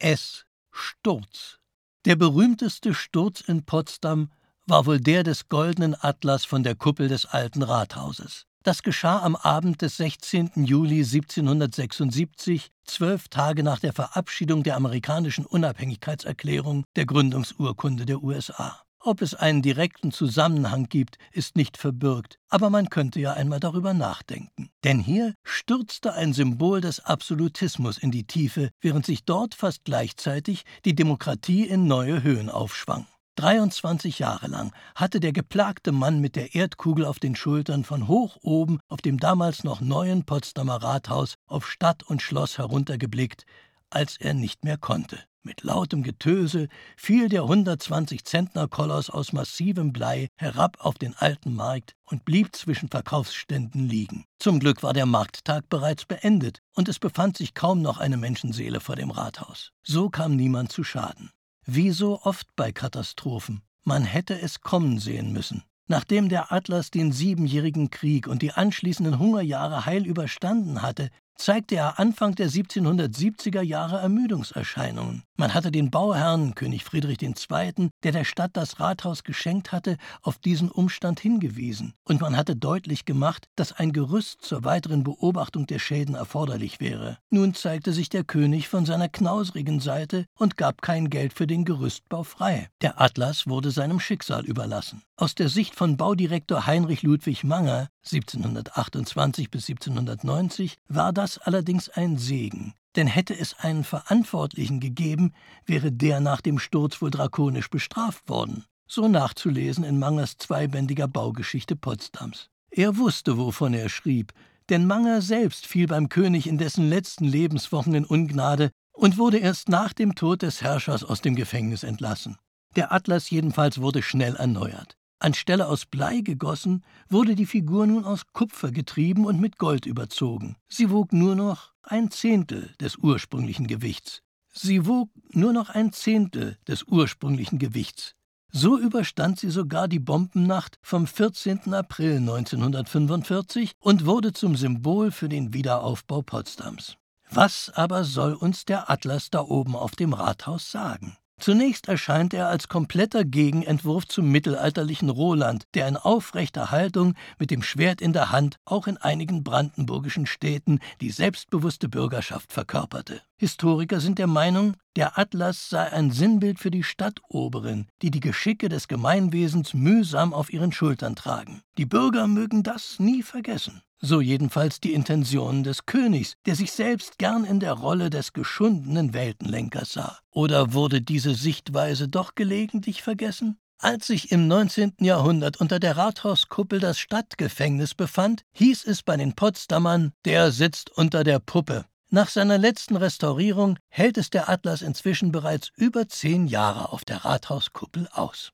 S. Sturz. Der berühmteste Sturz in Potsdam war wohl der des Goldenen Atlas von der Kuppel des Alten Rathauses. Das geschah am Abend des 16. Juli 1776, zwölf Tage nach der Verabschiedung der amerikanischen Unabhängigkeitserklärung, der Gründungsurkunde der USA. Ob es einen direkten Zusammenhang gibt, ist nicht verbürgt, aber man könnte ja einmal darüber nachdenken. Denn hier stürzte ein Symbol des Absolutismus in die Tiefe, während sich dort fast gleichzeitig die Demokratie in neue Höhen aufschwang. 23 Jahre lang hatte der geplagte Mann mit der Erdkugel auf den Schultern von hoch oben auf dem damals noch neuen Potsdamer Rathaus auf Stadt und Schloss heruntergeblickt, als er nicht mehr konnte. Mit lautem Getöse fiel der 120-Zentner-Koloss aus massivem Blei herab auf den alten Markt und blieb zwischen Verkaufsständen liegen. Zum Glück war der Markttag bereits beendet und es befand sich kaum noch eine Menschenseele vor dem Rathaus. So kam niemand zu Schaden. Wie so oft bei Katastrophen. Man hätte es kommen sehen müssen. Nachdem der Atlas den siebenjährigen Krieg und die anschließenden Hungerjahre heil überstanden hatte, zeigte er Anfang der 1770er Jahre Ermüdungserscheinungen. Man hatte den Bauherrn, König Friedrich II., der der Stadt das Rathaus geschenkt hatte, auf diesen Umstand hingewiesen, und man hatte deutlich gemacht, dass ein Gerüst zur weiteren Beobachtung der Schäden erforderlich wäre. Nun zeigte sich der König von seiner knausrigen Seite und gab kein Geld für den Gerüstbau frei. Der Atlas wurde seinem Schicksal überlassen. Aus der Sicht von Baudirektor Heinrich Ludwig Manger 1728 bis 1790 war das allerdings ein Segen, denn hätte es einen Verantwortlichen gegeben, wäre der nach dem Sturz wohl drakonisch bestraft worden. So nachzulesen in Mangers zweibändiger Baugeschichte Potsdams. Er wusste, wovon er schrieb, denn Manger selbst fiel beim König in dessen letzten Lebenswochen in Ungnade und wurde erst nach dem Tod des Herrschers aus dem Gefängnis entlassen. Der Atlas jedenfalls wurde schnell erneuert. Anstelle aus Blei gegossen, wurde die Figur nun aus Kupfer getrieben und mit Gold überzogen. Sie wog nur noch ein Zehntel des ursprünglichen Gewichts. Sie wog nur noch ein Zehntel des ursprünglichen Gewichts. So überstand sie sogar die Bombennacht vom 14. April 1945 und wurde zum Symbol für den Wiederaufbau Potsdams. Was aber soll uns der Atlas da oben auf dem Rathaus sagen? Zunächst erscheint er als kompletter Gegenentwurf zum mittelalterlichen Roland, der in aufrechter Haltung mit dem Schwert in der Hand auch in einigen brandenburgischen Städten die selbstbewusste Bürgerschaft verkörperte. Historiker sind der Meinung, der Atlas sei ein Sinnbild für die Stadtoberin, die die Geschicke des Gemeinwesens mühsam auf ihren Schultern tragen. Die Bürger mögen das nie vergessen. So jedenfalls die Intentionen des Königs, der sich selbst gern in der Rolle des geschundenen Weltenlenkers sah. Oder wurde diese Sichtweise doch gelegentlich vergessen? Als sich im 19. Jahrhundert unter der Rathauskuppel das Stadtgefängnis befand, hieß es bei den Potsdamern, der sitzt unter der Puppe. Nach seiner letzten Restaurierung hält es der Atlas inzwischen bereits über zehn Jahre auf der Rathauskuppel aus.